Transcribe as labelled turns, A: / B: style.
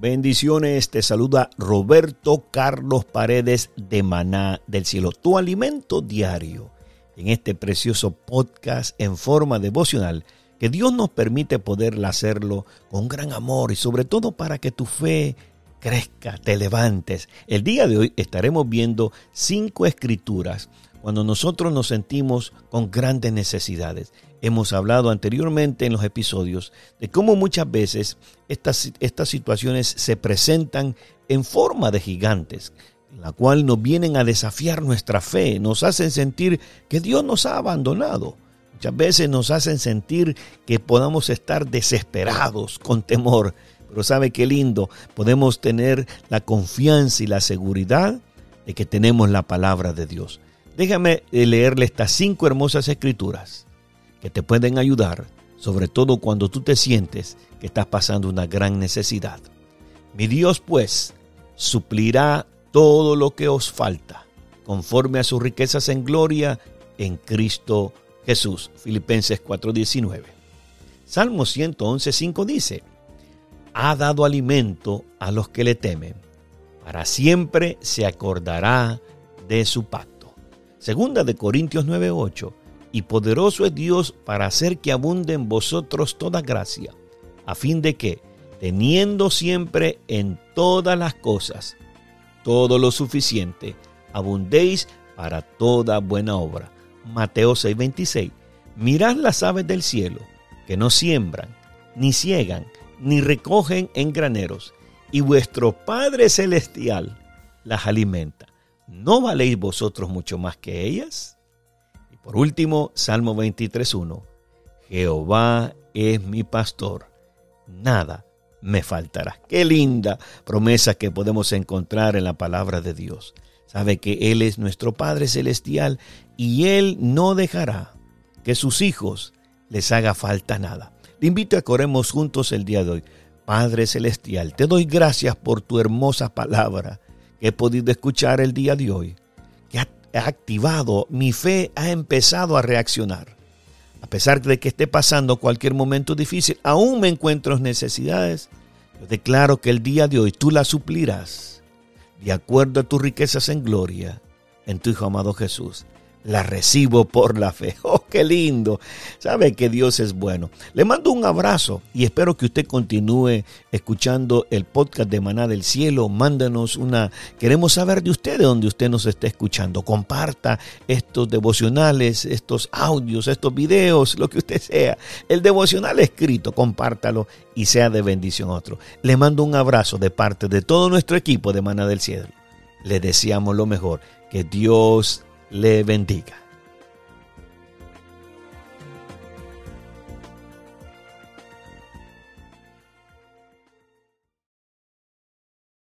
A: Bendiciones, te saluda Roberto Carlos Paredes de Maná del Cielo, tu alimento diario, en este precioso podcast en forma devocional que Dios nos permite poder hacerlo con gran amor y sobre todo para que tu fe crezca, te levantes. El día de hoy estaremos viendo cinco escrituras cuando nosotros nos sentimos con grandes necesidades. Hemos hablado anteriormente en los episodios de cómo muchas veces estas, estas situaciones se presentan en forma de gigantes, la cual nos vienen a desafiar nuestra fe, nos hacen sentir que Dios nos ha abandonado. Muchas veces nos hacen sentir que podamos estar desesperados, con temor. Pero sabe qué lindo, podemos tener la confianza y la seguridad de que tenemos la palabra de Dios. Déjame leerle estas cinco hermosas escrituras que te pueden ayudar, sobre todo cuando tú te sientes que estás pasando una gran necesidad. Mi Dios pues suplirá todo lo que os falta, conforme a sus riquezas en gloria en Cristo Jesús. Filipenses 4:19. Salmo 111:5 dice, ha dado alimento a los que le temen, para siempre se acordará de su pacto. Segunda de Corintios 9:8 y poderoso es Dios para hacer que abunde en vosotros toda gracia, a fin de que, teniendo siempre en todas las cosas todo lo suficiente, abundéis para toda buena obra. Mateo 6:26. Mirad las aves del cielo, que no siembran, ni ciegan, ni recogen en graneros, y vuestro Padre Celestial las alimenta. ¿No valéis vosotros mucho más que ellas? Por último, Salmo 23.1. Jehová es mi pastor, nada me faltará. Qué linda promesa que podemos encontrar en la palabra de Dios. Sabe que Él es nuestro Padre Celestial y Él no dejará que sus hijos les haga falta nada. Le invito a que oremos juntos el día de hoy. Padre Celestial, te doy gracias por tu hermosa palabra que he podido escuchar el día de hoy activado, mi fe ha empezado a reaccionar. A pesar de que esté pasando cualquier momento difícil, aún me encuentro en necesidades, yo declaro que el día de hoy tú la suplirás de acuerdo a tus riquezas en gloria en tu Hijo amado Jesús la recibo por la fe. ¡Oh, qué lindo! Sabe que Dios es bueno. Le mando un abrazo y espero que usted continúe escuchando el podcast de Maná del Cielo. Mándanos una... Queremos saber de usted de donde usted nos está escuchando. Comparta estos devocionales, estos audios, estos videos, lo que usted sea. El devocional escrito, compártalo y sea de bendición a otro. Le mando un abrazo de parte de todo nuestro equipo de Maná del Cielo. Le deseamos lo mejor. Que Dios le bendiga.